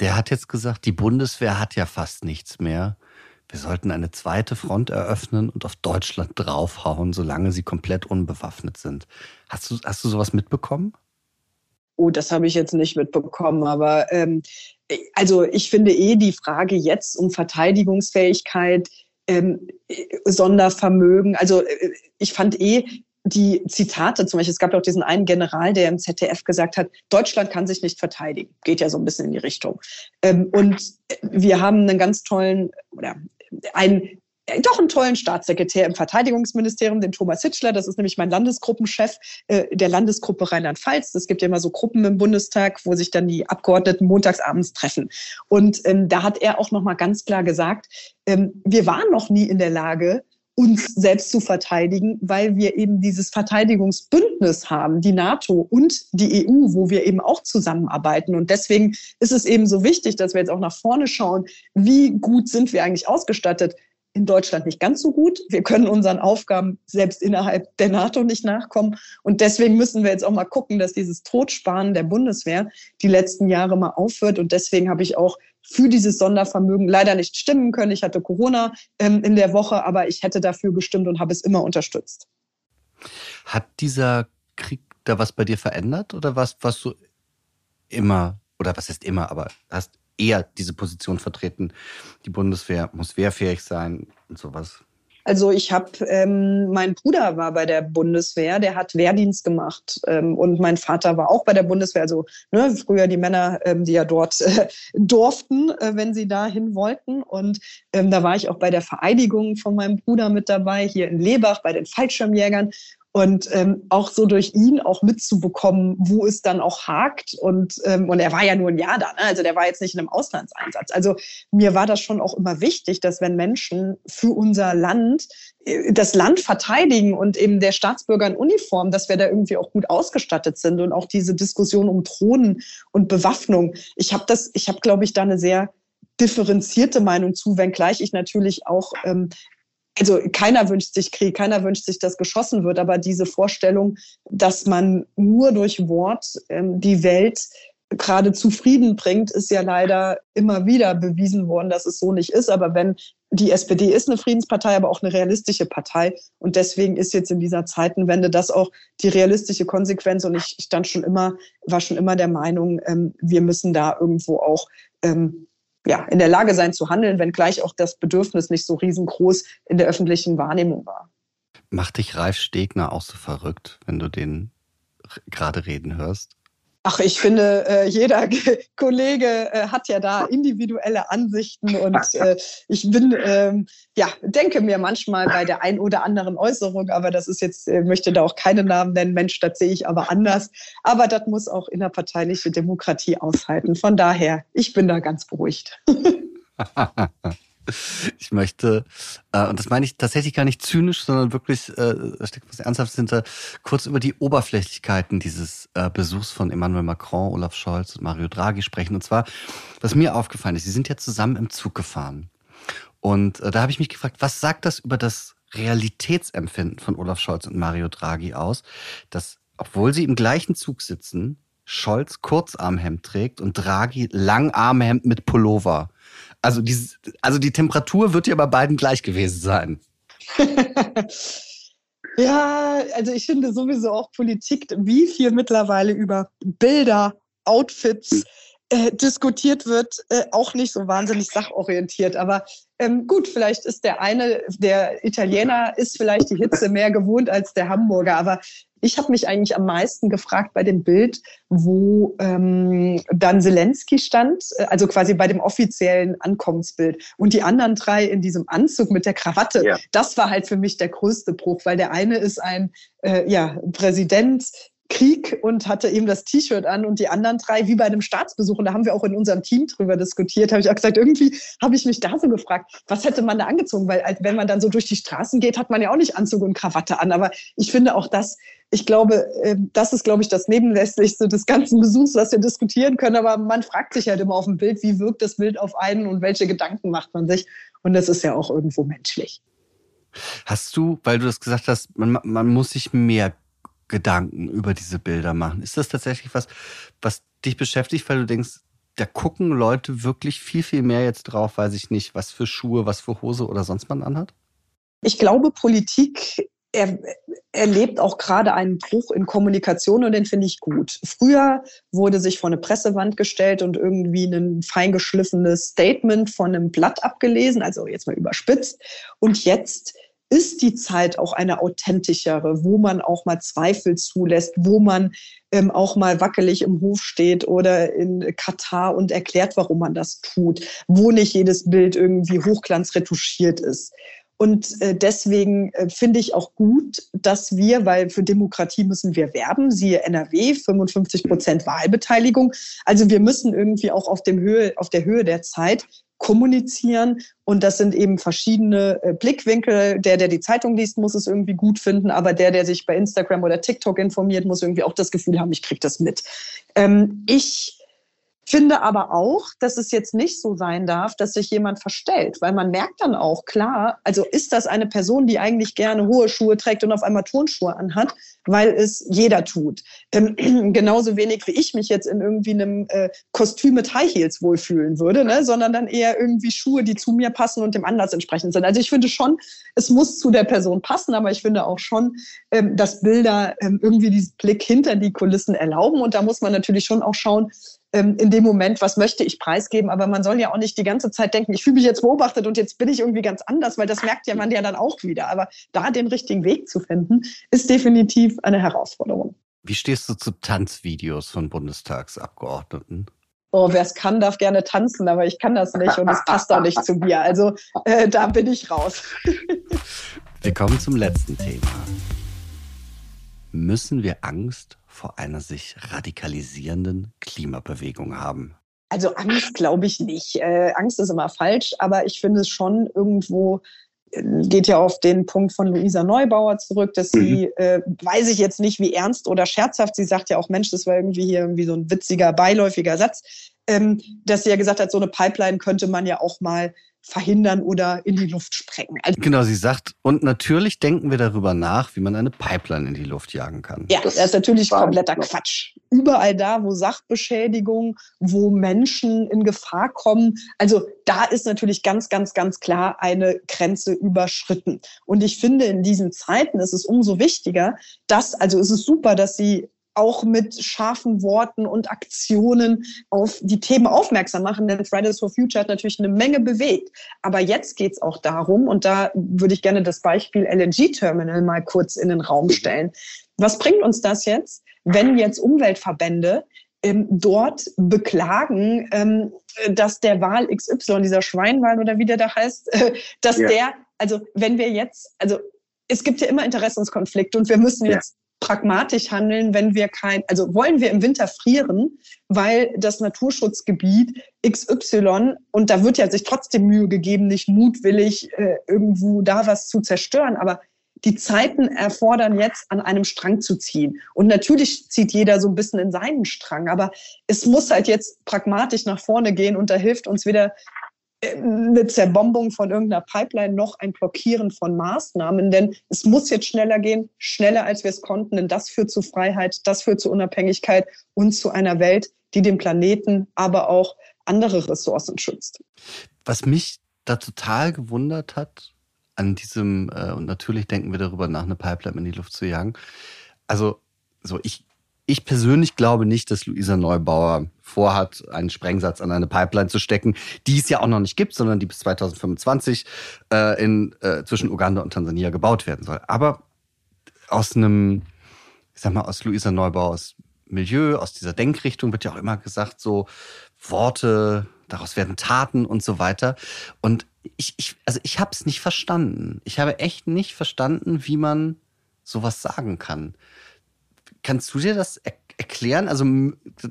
der hat jetzt gesagt, die Bundeswehr hat ja fast nichts mehr. Wir sollten eine zweite Front eröffnen und auf Deutschland draufhauen, solange sie komplett unbewaffnet sind. Hast du, hast du sowas mitbekommen? Oh, das habe ich jetzt nicht mitbekommen, aber ähm, also ich finde eh die Frage jetzt um Verteidigungsfähigkeit, ähm, Sondervermögen. Also äh, ich fand eh die Zitate, zum Beispiel, es gab auch diesen einen General, der im ZDF gesagt hat, Deutschland kann sich nicht verteidigen. Geht ja so ein bisschen in die Richtung. Ähm, und wir haben einen ganz tollen, oder äh, doch einen tollen Staatssekretär im Verteidigungsministerium, den Thomas Hitschler. Das ist nämlich mein Landesgruppenchef äh, der Landesgruppe Rheinland-Pfalz. Es gibt ja immer so Gruppen im Bundestag, wo sich dann die Abgeordneten montagsabends treffen. Und ähm, da hat er auch noch mal ganz klar gesagt, ähm, wir waren noch nie in der Lage, uns selbst zu verteidigen, weil wir eben dieses Verteidigungsbündnis haben, die NATO und die EU, wo wir eben auch zusammenarbeiten. Und deswegen ist es eben so wichtig, dass wir jetzt auch nach vorne schauen, wie gut sind wir eigentlich ausgestattet. In Deutschland nicht ganz so gut. Wir können unseren Aufgaben selbst innerhalb der NATO nicht nachkommen. Und deswegen müssen wir jetzt auch mal gucken, dass dieses Totsparen der Bundeswehr die letzten Jahre mal aufhört. Und deswegen habe ich auch für dieses Sondervermögen leider nicht stimmen können. Ich hatte Corona ähm, in der Woche, aber ich hätte dafür gestimmt und habe es immer unterstützt. Hat dieser Krieg da was bei dir verändert oder was, was du immer, oder was ist immer, aber hast eher diese Position vertreten, die Bundeswehr muss wehrfähig sein und sowas? Also ich habe, ähm, mein Bruder war bei der Bundeswehr, der hat Wehrdienst gemacht ähm, und mein Vater war auch bei der Bundeswehr. Also ne, früher die Männer, ähm, die ja dort äh, durften, äh, wenn sie dahin wollten. Und ähm, da war ich auch bei der Vereidigung von meinem Bruder mit dabei, hier in Lebach bei den Fallschirmjägern und ähm, auch so durch ihn auch mitzubekommen, wo es dann auch hakt. Und, ähm, und er war ja nur ein Jahr da, ne? also der war jetzt nicht in einem Auslandseinsatz. Also mir war das schon auch immer wichtig, dass wenn Menschen für unser Land äh, das Land verteidigen und eben der Staatsbürger in Uniform, dass wir da irgendwie auch gut ausgestattet sind und auch diese Diskussion um Drohnen und Bewaffnung. Ich habe das, ich habe, glaube ich, da eine sehr differenzierte Meinung zu, wenngleich ich natürlich auch ähm, also keiner wünscht sich Krieg, keiner wünscht sich, dass geschossen wird, aber diese Vorstellung, dass man nur durch Wort ähm, die Welt gerade zu Frieden bringt, ist ja leider immer wieder bewiesen worden, dass es so nicht ist. Aber wenn die SPD ist eine Friedenspartei, aber auch eine realistische Partei. Und deswegen ist jetzt in dieser Zeitenwende das auch die realistische Konsequenz. Und ich stand schon immer, war schon immer der Meinung, ähm, wir müssen da irgendwo auch ähm, ja, in der Lage sein zu handeln, wenngleich auch das Bedürfnis nicht so riesengroß in der öffentlichen Wahrnehmung war. Macht dich Ralf Stegner auch so verrückt, wenn du den gerade reden hörst? Ach, ich finde, äh, jeder [laughs] Kollege äh, hat ja da individuelle Ansichten und äh, ich bin, ähm, ja, denke mir manchmal bei der ein oder anderen Äußerung, aber das ist jetzt, möchte da auch keine Namen nennen, Mensch, das sehe ich aber anders. Aber das muss auch innerparteiliche Demokratie aushalten. Von daher, ich bin da ganz beruhigt. [laughs] [laughs] Ich möchte, äh, und das meine ich tatsächlich gar nicht zynisch, sondern wirklich, äh, steckt was Ernsthaftes hinter, kurz über die Oberflächlichkeiten dieses äh, Besuchs von Emmanuel Macron, Olaf Scholz und Mario Draghi sprechen. Und zwar, was mir aufgefallen ist, sie sind ja zusammen im Zug gefahren. Und äh, da habe ich mich gefragt, was sagt das über das Realitätsempfinden von Olaf Scholz und Mario Draghi aus, dass, obwohl sie im gleichen Zug sitzen, Scholz Kurzarmhemd trägt und Draghi Langarmhemd mit Pullover. Also die, also die Temperatur wird ja bei beiden gleich gewesen sein. [laughs] ja, also ich finde sowieso auch Politik, wie viel mittlerweile über Bilder, Outfits, äh, diskutiert wird, äh, auch nicht so wahnsinnig sachorientiert. Aber ähm, gut, vielleicht ist der eine, der Italiener ist vielleicht die Hitze mehr gewohnt als der Hamburger. Aber ich habe mich eigentlich am meisten gefragt bei dem Bild, wo ähm, dann Zelensky stand, äh, also quasi bei dem offiziellen Ankommensbild. Und die anderen drei in diesem Anzug mit der Krawatte, ja. das war halt für mich der größte Bruch, weil der eine ist ein äh, ja, Präsident, Krieg und hatte eben das T-Shirt an und die anderen drei wie bei einem Staatsbesuch. Und da haben wir auch in unserem Team drüber diskutiert. Habe ich auch gesagt, irgendwie habe ich mich da so gefragt, was hätte man da angezogen? Weil wenn man dann so durch die Straßen geht, hat man ja auch nicht Anzug und Krawatte an. Aber ich finde auch das, ich glaube, ähm, das ist, glaube ich, das Nebenlässigste des ganzen Besuchs, was wir diskutieren können. Aber man fragt sich halt immer auf dem Bild, wie wirkt das Bild auf einen und welche Gedanken macht man sich? Und das ist ja auch irgendwo menschlich. Hast du, weil du das gesagt hast, man, man muss sich mehr Gedanken über diese Bilder machen. Ist das tatsächlich was, was dich beschäftigt, weil du denkst, da gucken Leute wirklich viel, viel mehr jetzt drauf, weiß ich nicht, was für Schuhe, was für Hose oder sonst man anhat? Ich glaube, Politik er, erlebt auch gerade einen Bruch in Kommunikation und den finde ich gut. Früher wurde sich vor eine Pressewand gestellt und irgendwie ein feingeschliffenes Statement von einem Blatt abgelesen, also jetzt mal überspitzt. Und jetzt ist die Zeit auch eine authentischere, wo man auch mal Zweifel zulässt, wo man ähm, auch mal wackelig im Hof steht oder in Katar und erklärt, warum man das tut, wo nicht jedes Bild irgendwie hochglanzretuschiert ist. Und äh, deswegen äh, finde ich auch gut, dass wir, weil für Demokratie müssen wir werben, siehe NRW, 55 Prozent Wahlbeteiligung. Also wir müssen irgendwie auch auf, dem Höhe, auf der Höhe der Zeit kommunizieren. Und das sind eben verschiedene äh, Blickwinkel. Der, der die Zeitung liest, muss es irgendwie gut finden, aber der, der sich bei Instagram oder TikTok informiert, muss irgendwie auch das Gefühl haben, ich kriege das mit. Ähm, ich Finde aber auch, dass es jetzt nicht so sein darf, dass sich jemand verstellt, weil man merkt dann auch, klar, also ist das eine Person, die eigentlich gerne hohe Schuhe trägt und auf einmal Turnschuhe anhat, weil es jeder tut. Ähm, [clears throat] genauso wenig wie ich mich jetzt in irgendwie einem äh, Kostüm mit High Heels wohlfühlen würde, ne? sondern dann eher irgendwie Schuhe, die zu mir passen und dem Anlass entsprechend sind. Also ich finde schon, es muss zu der Person passen, aber ich finde auch schon, ähm, dass Bilder ähm, irgendwie diesen Blick hinter die Kulissen erlauben und da muss man natürlich schon auch schauen, ähm, in dem Moment, was möchte ich preisgeben. Aber man soll ja auch nicht die ganze Zeit denken, ich fühle mich jetzt beobachtet und jetzt bin ich irgendwie ganz anders, weil das merkt ja man ja dann auch wieder. Aber da den richtigen Weg zu finden, ist definitiv eine Herausforderung. Wie stehst du zu Tanzvideos von Bundestagsabgeordneten? oh, wer es kann, darf gerne tanzen, aber ich kann das nicht und es passt auch nicht zu mir. Also äh, da bin ich raus. Wir kommen zum letzten Thema. Müssen wir Angst vor einer sich radikalisierenden Klimabewegung haben? Also Angst glaube ich nicht. Äh, Angst ist immer falsch, aber ich finde es schon irgendwo äh, geht ja auf den Punkt von Luisa Neubauer zurück, dass sie, mhm. äh, weiß ich jetzt nicht, wie ernst oder scherzhaft, sie sagt ja auch, Mensch, das war irgendwie hier irgendwie so ein witziger, beiläufiger Satz, ähm, dass sie ja gesagt hat, so eine Pipeline könnte man ja auch mal verhindern oder in die Luft sprengen. Also genau, sie sagt, und natürlich denken wir darüber nach, wie man eine Pipeline in die Luft jagen kann. Ja, das, das ist natürlich kompletter Quatsch. Überall da, wo Sachbeschädigung, wo Menschen in Gefahr kommen, also da ist natürlich ganz, ganz, ganz klar eine Grenze überschritten. Und ich finde, in diesen Zeiten ist es umso wichtiger, dass, also es ist super, dass sie auch mit scharfen Worten und Aktionen auf die Themen aufmerksam machen. Denn Fridays for Future hat natürlich eine Menge bewegt. Aber jetzt geht es auch darum, und da würde ich gerne das Beispiel LNG-Terminal mal kurz in den Raum stellen. Was bringt uns das jetzt, wenn jetzt Umweltverbände ähm, dort beklagen, ähm, dass der Wahl XY, dieser Schweinwahl oder wie der da heißt, äh, dass ja. der, also wenn wir jetzt, also es gibt ja immer Interessenskonflikte und wir müssen jetzt pragmatisch handeln, wenn wir kein, also wollen wir im Winter frieren, weil das Naturschutzgebiet XY, und da wird ja sich trotzdem Mühe gegeben, nicht mutwillig äh, irgendwo da was zu zerstören, aber die Zeiten erfordern jetzt, an einem Strang zu ziehen. Und natürlich zieht jeder so ein bisschen in seinen Strang, aber es muss halt jetzt pragmatisch nach vorne gehen und da hilft uns wieder eine Zerbombung von irgendeiner Pipeline noch ein Blockieren von Maßnahmen, denn es muss jetzt schneller gehen, schneller als wir es konnten, denn das führt zu Freiheit, das führt zu Unabhängigkeit und zu einer Welt, die den Planeten, aber auch andere Ressourcen schützt. Was mich da total gewundert hat, an diesem, äh, und natürlich denken wir darüber nach, eine Pipeline in die Luft zu jagen. Also, so, ich, ich persönlich glaube nicht, dass Luisa Neubauer vorhat, einen Sprengsatz an eine Pipeline zu stecken, die es ja auch noch nicht gibt, sondern die bis 2025 äh, in, äh, zwischen Uganda und Tansania gebaut werden soll. Aber aus einem, ich sag mal, aus Luisa Neubauers Milieu, aus dieser Denkrichtung wird ja auch immer gesagt, so Worte, daraus werden Taten und so weiter. Und ich, ich also ich habe es nicht verstanden. Ich habe echt nicht verstanden, wie man sowas sagen kann. Kannst du dir das er erklären? Also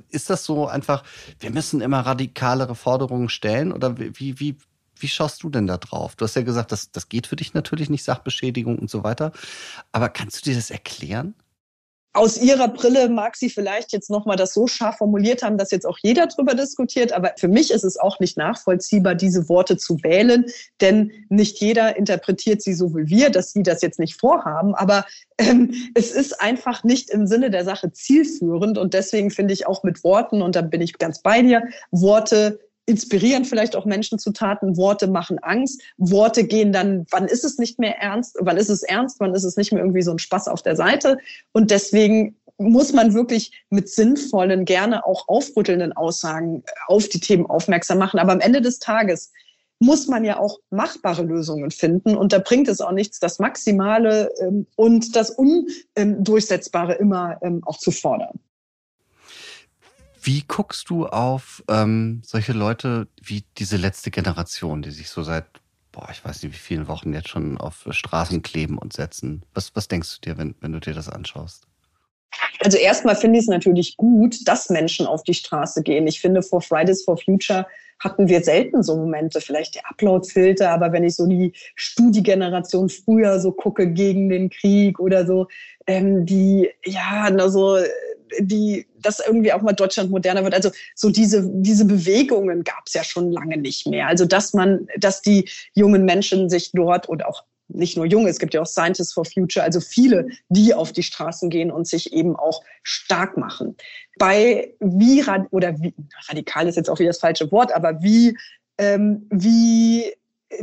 ist das so einfach, wir müssen immer radikalere Forderungen stellen oder wie, wie, wie schaust du denn da drauf? Du hast ja gesagt, das, das geht für dich natürlich nicht, Sachbeschädigung und so weiter. Aber kannst du dir das erklären? Aus ihrer Brille mag sie vielleicht jetzt nochmal das so scharf formuliert haben, dass jetzt auch jeder drüber diskutiert. Aber für mich ist es auch nicht nachvollziehbar, diese Worte zu wählen, denn nicht jeder interpretiert sie so wie wir, dass sie das jetzt nicht vorhaben. Aber ähm, es ist einfach nicht im Sinne der Sache zielführend. Und deswegen finde ich auch mit Worten, und da bin ich ganz bei dir, Worte inspirieren vielleicht auch Menschen zu Taten. Worte machen Angst. Worte gehen dann, wann ist es nicht mehr ernst? Wann ist es ernst? Wann ist es nicht mehr irgendwie so ein Spaß auf der Seite? Und deswegen muss man wirklich mit sinnvollen, gerne auch aufrüttelnden Aussagen auf die Themen aufmerksam machen. Aber am Ende des Tages muss man ja auch machbare Lösungen finden. Und da bringt es auch nichts, das Maximale ähm, und das Undurchsetzbare immer ähm, auch zu fordern. Wie guckst du auf ähm, solche Leute wie diese letzte Generation, die sich so seit, boah, ich weiß nicht wie vielen Wochen jetzt schon auf Straßen kleben und setzen? Was, was denkst du dir, wenn, wenn du dir das anschaust? Also erstmal finde ich es natürlich gut, dass Menschen auf die Straße gehen. Ich finde, vor Fridays for Future hatten wir selten so Momente, vielleicht der Upload-Filter, aber wenn ich so die Studiegeneration früher so gucke gegen den Krieg oder so, ähm, die, ja, also die, dass irgendwie auch mal Deutschland moderner wird. Also so diese, diese Bewegungen gab es ja schon lange nicht mehr. Also dass man, dass die jungen Menschen sich dort und auch nicht nur junge, es gibt ja auch Scientists for Future, also viele, die auf die Straßen gehen und sich eben auch stark machen. Bei wie, oder wie, radikal ist jetzt auch wieder das falsche Wort, aber wie, ähm, wie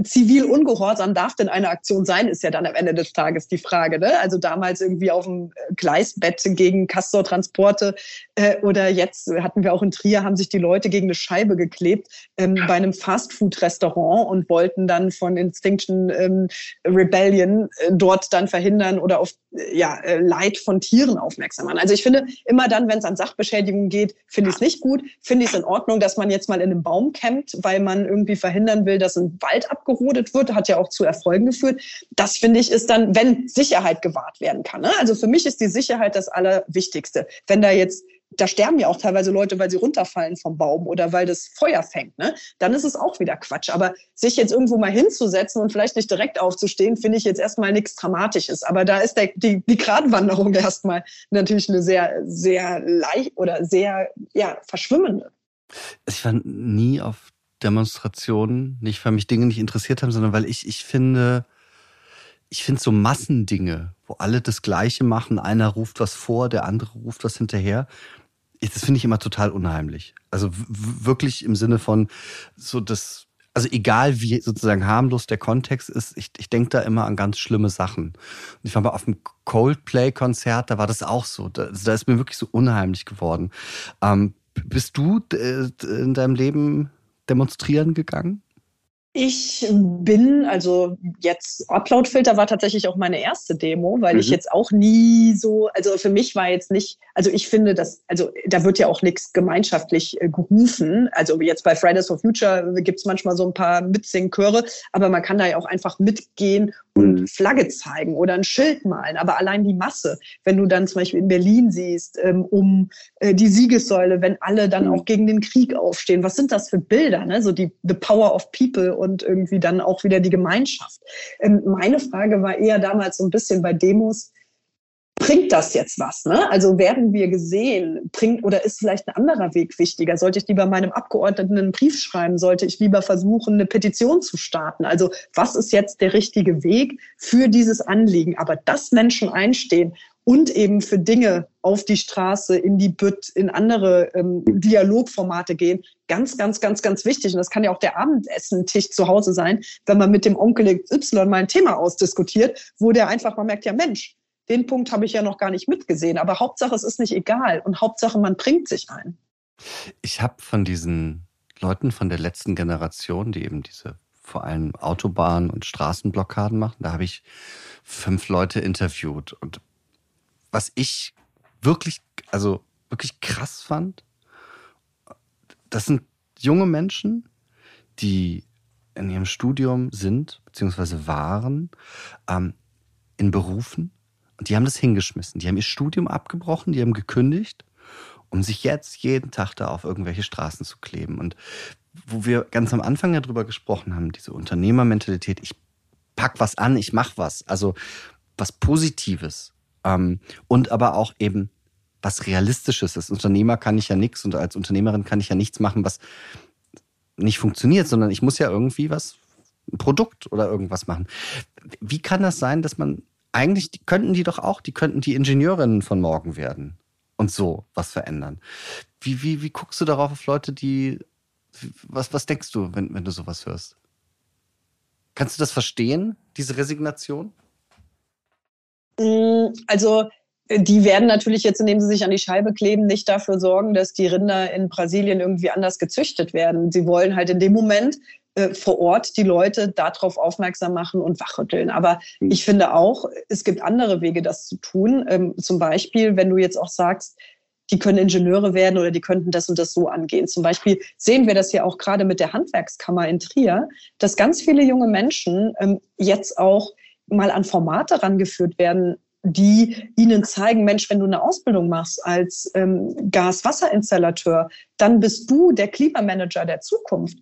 Zivilungehorsam darf denn eine Aktion sein, ist ja dann am Ende des Tages die Frage. Ne? Also damals irgendwie auf dem äh, Gleisbett gegen Castor-Transporte äh, oder jetzt hatten wir auch in Trier, haben sich die Leute gegen eine Scheibe geklebt ähm, bei einem Fastfood-Restaurant und wollten dann von Instinction ähm, Rebellion äh, dort dann verhindern oder auf ja, äh, Leid von Tieren aufmerksam machen. Also ich finde, immer dann, wenn es an Sachbeschädigung geht, finde ich es nicht gut. Finde ich es in Ordnung, dass man jetzt mal in einem Baum campt, weil man irgendwie verhindern will, dass ein Wald ab abgerodet wird, hat ja auch zu Erfolgen geführt. Das finde ich ist dann, wenn Sicherheit gewahrt werden kann. Ne? Also für mich ist die Sicherheit das Allerwichtigste. Wenn da jetzt da sterben ja auch teilweise Leute, weil sie runterfallen vom Baum oder weil das Feuer fängt, ne? Dann ist es auch wieder Quatsch. Aber sich jetzt irgendwo mal hinzusetzen und vielleicht nicht direkt aufzustehen, finde ich jetzt erstmal nichts Dramatisches. Aber da ist der, die, die Gratwanderung [laughs] erstmal natürlich eine sehr, sehr leicht oder sehr, ja, verschwimmende. Ich war nie auf Demonstrationen, nicht weil mich Dinge nicht interessiert haben, sondern weil ich, ich finde, ich finde so Massendinge, wo alle das Gleiche machen, einer ruft was vor, der andere ruft was hinterher. Das finde ich immer total unheimlich. Also wirklich im Sinne von so das, also egal wie sozusagen harmlos der Kontext ist, ich, ich denke da immer an ganz schlimme Sachen. Und ich war mal auf einem Coldplay-Konzert, da war das auch so. Da, da ist mir wirklich so unheimlich geworden. Ähm, bist du äh, in deinem Leben demonstrieren gegangen? Ich bin, also jetzt Upload-Filter war tatsächlich auch meine erste Demo, weil mhm. ich jetzt auch nie so, also für mich war jetzt nicht, also ich finde, dass, also da wird ja auch nichts gemeinschaftlich äh, gerufen. Also jetzt bei Fridays for Future gibt es manchmal so ein paar Mitsingchöre, aber man kann da ja auch einfach mitgehen und mhm. Flagge zeigen oder ein Schild malen. Aber allein die Masse, wenn du dann zum Beispiel in Berlin siehst, ähm, um äh, die Siegessäule, wenn alle dann mhm. auch gegen den Krieg aufstehen, was sind das für Bilder? Ne? So die The Power of People und irgendwie dann auch wieder die Gemeinschaft. Ähm, meine Frage war eher damals so ein bisschen bei Demos, bringt das jetzt was? Ne? Also werden wir gesehen? Bringt oder ist vielleicht ein anderer Weg wichtiger? Sollte ich lieber meinem Abgeordneten einen Brief schreiben? Sollte ich lieber versuchen, eine Petition zu starten? Also was ist jetzt der richtige Weg für dieses Anliegen? Aber dass Menschen einstehen und eben für Dinge auf die Straße, in die Bütt, in andere ähm, Dialogformate gehen, ganz, ganz, ganz, ganz wichtig. Und das kann ja auch der Abendessentisch zu Hause sein, wenn man mit dem Onkel Y mal ein Thema ausdiskutiert, wo der einfach mal merkt, ja Mensch, den Punkt habe ich ja noch gar nicht mitgesehen. Aber Hauptsache, es ist nicht egal. Und Hauptsache, man bringt sich ein. Ich habe von diesen Leuten von der letzten Generation, die eben diese vor allem Autobahn- und Straßenblockaden machen, da habe ich fünf Leute interviewt. Und was ich wirklich, also wirklich krass fand, das sind junge Menschen, die in ihrem Studium sind, beziehungsweise waren, ähm, in Berufen, und die haben das hingeschmissen. Die haben ihr Studium abgebrochen, die haben gekündigt, um sich jetzt jeden Tag da auf irgendwelche Straßen zu kleben. Und wo wir ganz am Anfang ja drüber gesprochen haben, diese Unternehmermentalität, ich pack was an, ich mach was. Also was Positives. Ähm, und aber auch eben was Realistisches. Als Unternehmer kann ich ja nichts und als Unternehmerin kann ich ja nichts machen, was nicht funktioniert, sondern ich muss ja irgendwie was, ein Produkt oder irgendwas machen. Wie kann das sein, dass man eigentlich könnten die doch auch, die könnten die Ingenieurinnen von morgen werden und so was verändern. Wie, wie, wie guckst du darauf auf Leute, die, was, was denkst du, wenn, wenn du sowas hörst? Kannst du das verstehen, diese Resignation? Mm, also, die werden natürlich jetzt, indem sie sich an die Scheibe kleben, nicht dafür sorgen, dass die Rinder in Brasilien irgendwie anders gezüchtet werden. Sie wollen halt in dem Moment äh, vor Ort die Leute darauf aufmerksam machen und wachrütteln. Aber mhm. ich finde auch, es gibt andere Wege, das zu tun. Ähm, zum Beispiel, wenn du jetzt auch sagst, die können Ingenieure werden oder die könnten das und das so angehen. Zum Beispiel sehen wir das ja auch gerade mit der Handwerkskammer in Trier, dass ganz viele junge Menschen ähm, jetzt auch mal an Formate rangeführt werden, die ihnen zeigen, Mensch, wenn du eine Ausbildung machst als ähm, Gas-Wasser-Installateur, dann bist du der Klimamanager der Zukunft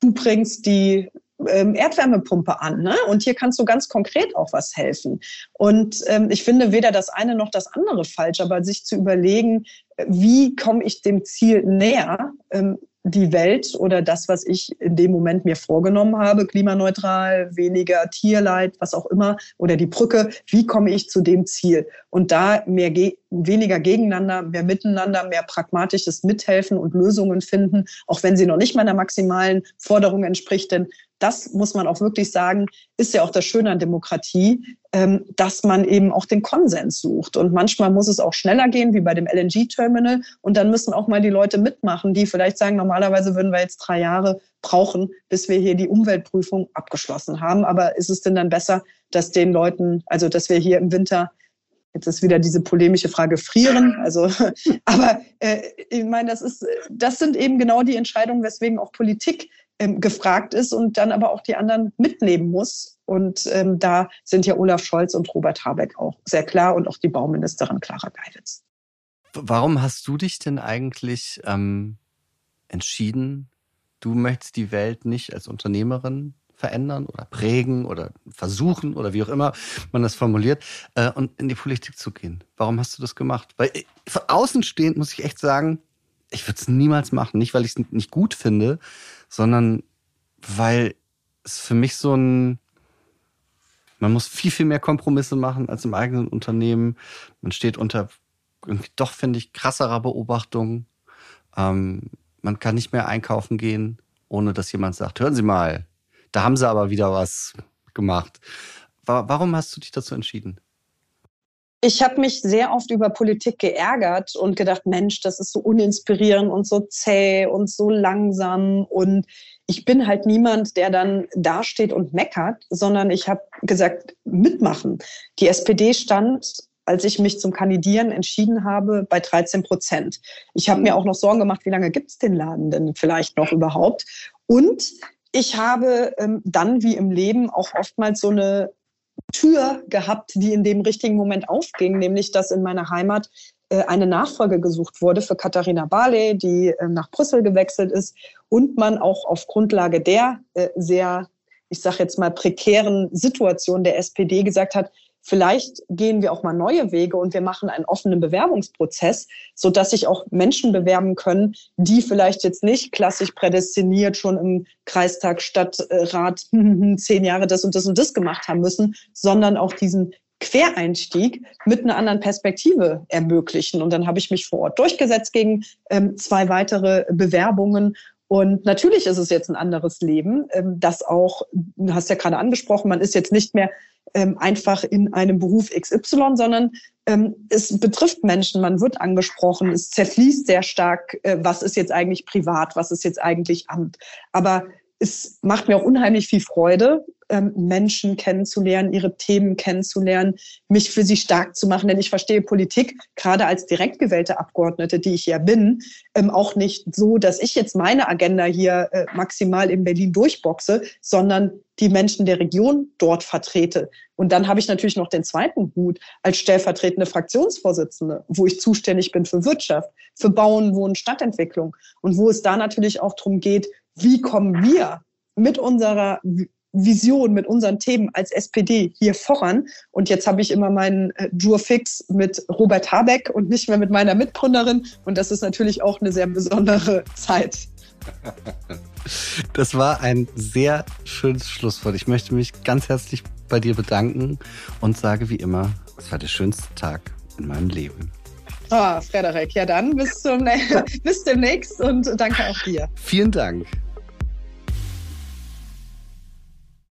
du bringst die ähm, Erdwärmepumpe an. Ne? Und hier kannst du ganz konkret auch was helfen. Und ähm, ich finde weder das eine noch das andere falsch, aber sich zu überlegen, wie komme ich dem Ziel näher, ähm, die Welt oder das, was ich in dem Moment mir vorgenommen habe, klimaneutral, weniger Tierleid, was auch immer, oder die Brücke, wie komme ich zu dem Ziel? Und da mehr weniger gegeneinander, mehr miteinander, mehr pragmatisches Mithelfen und Lösungen finden, auch wenn sie noch nicht meiner maximalen Forderung entspricht. Denn das muss man auch wirklich sagen, ist ja auch das Schöne an Demokratie, ähm, dass man eben auch den Konsens sucht. Und manchmal muss es auch schneller gehen, wie bei dem LNG-Terminal. Und dann müssen auch mal die Leute mitmachen, die vielleicht sagen, normalerweise würden wir jetzt drei Jahre brauchen, bis wir hier die Umweltprüfung abgeschlossen haben. Aber ist es denn dann besser, dass den Leuten, also dass wir hier im Winter Jetzt ist wieder diese polemische Frage frieren. Also, [laughs] aber äh, ich meine, das ist, das sind eben genau die Entscheidungen, weswegen auch Politik ähm, gefragt ist und dann aber auch die anderen mitnehmen muss. Und ähm, da sind ja Olaf Scholz und Robert Habeck auch sehr klar und auch die Bauministerin Clara Geiwitz. Warum hast du dich denn eigentlich ähm, entschieden, du möchtest die Welt nicht als Unternehmerin verändern oder prägen oder versuchen oder wie auch immer man das formuliert äh, und in die Politik zu gehen? Warum hast du das gemacht? Weil äh, von außen stehend muss ich echt sagen, ich würde es niemals machen. Nicht, weil ich es nicht gut finde, sondern weil es für mich so ein, man muss viel, viel mehr Kompromisse machen als im eigenen Unternehmen. Man steht unter irgendwie doch, finde ich, krasserer Beobachtung. Ähm, man kann nicht mehr einkaufen gehen, ohne dass jemand sagt, hören Sie mal, da haben Sie aber wieder was gemacht. Warum hast du dich dazu entschieden? Ich habe mich sehr oft über Politik geärgert und gedacht, Mensch, das ist so uninspirierend und so zäh und so langsam. Und ich bin halt niemand, der dann dasteht und meckert, sondern ich habe gesagt, mitmachen. Die SPD stand, als ich mich zum Kandidieren entschieden habe, bei 13 Prozent. Ich habe mir auch noch Sorgen gemacht, wie lange gibt es den Laden denn vielleicht noch überhaupt? Und ich habe ähm, dann wie im Leben auch oftmals so eine Tür gehabt, die in dem richtigen Moment aufging, nämlich dass in meiner Heimat äh, eine Nachfolge gesucht wurde für Katharina Barley, die äh, nach Brüssel gewechselt ist und man auch auf Grundlage der äh, sehr, ich sage jetzt mal, prekären Situation der SPD gesagt hat, vielleicht gehen wir auch mal neue Wege und wir machen einen offenen Bewerbungsprozess, so dass sich auch Menschen bewerben können, die vielleicht jetzt nicht klassisch prädestiniert schon im Kreistag, Stadtrat [laughs] zehn Jahre das und das und das gemacht haben müssen, sondern auch diesen Quereinstieg mit einer anderen Perspektive ermöglichen. Und dann habe ich mich vor Ort durchgesetzt gegen ähm, zwei weitere Bewerbungen und natürlich ist es jetzt ein anderes Leben, ähm, das auch, du hast ja gerade angesprochen, man ist jetzt nicht mehr ähm, einfach in einem Beruf XY, sondern ähm, es betrifft Menschen, man wird angesprochen, es zerfließt sehr stark, äh, was ist jetzt eigentlich privat, was ist jetzt eigentlich Amt. Aber es macht mir auch unheimlich viel Freude, ähm, Menschen kennenzulernen, ihre Themen kennenzulernen, mich für sie stark zu machen. Denn ich verstehe Politik, gerade als direkt gewählte Abgeordnete, die ich ja bin, ähm, auch nicht so, dass ich jetzt meine Agenda hier äh, maximal in Berlin durchboxe, sondern die Menschen der Region dort vertrete. Und dann habe ich natürlich noch den zweiten Hut als stellvertretende Fraktionsvorsitzende, wo ich zuständig bin für Wirtschaft, für Bauen, Wohnen, Stadtentwicklung und wo es da natürlich auch darum geht, wie kommen wir mit unserer Vision, mit unseren Themen als SPD hier voran. Und jetzt habe ich immer meinen äh, Jurfix mit Robert Habeck und nicht mehr mit meiner Mitgründerin. Und das ist natürlich auch eine sehr besondere Zeit. [laughs] Das war ein sehr schönes Schlusswort. Ich möchte mich ganz herzlich bei dir bedanken und sage wie immer, es war der schönste Tag in meinem Leben. Ah, oh, Frederik, ja dann bis, zum, [laughs] bis demnächst und danke auch dir. Vielen Dank.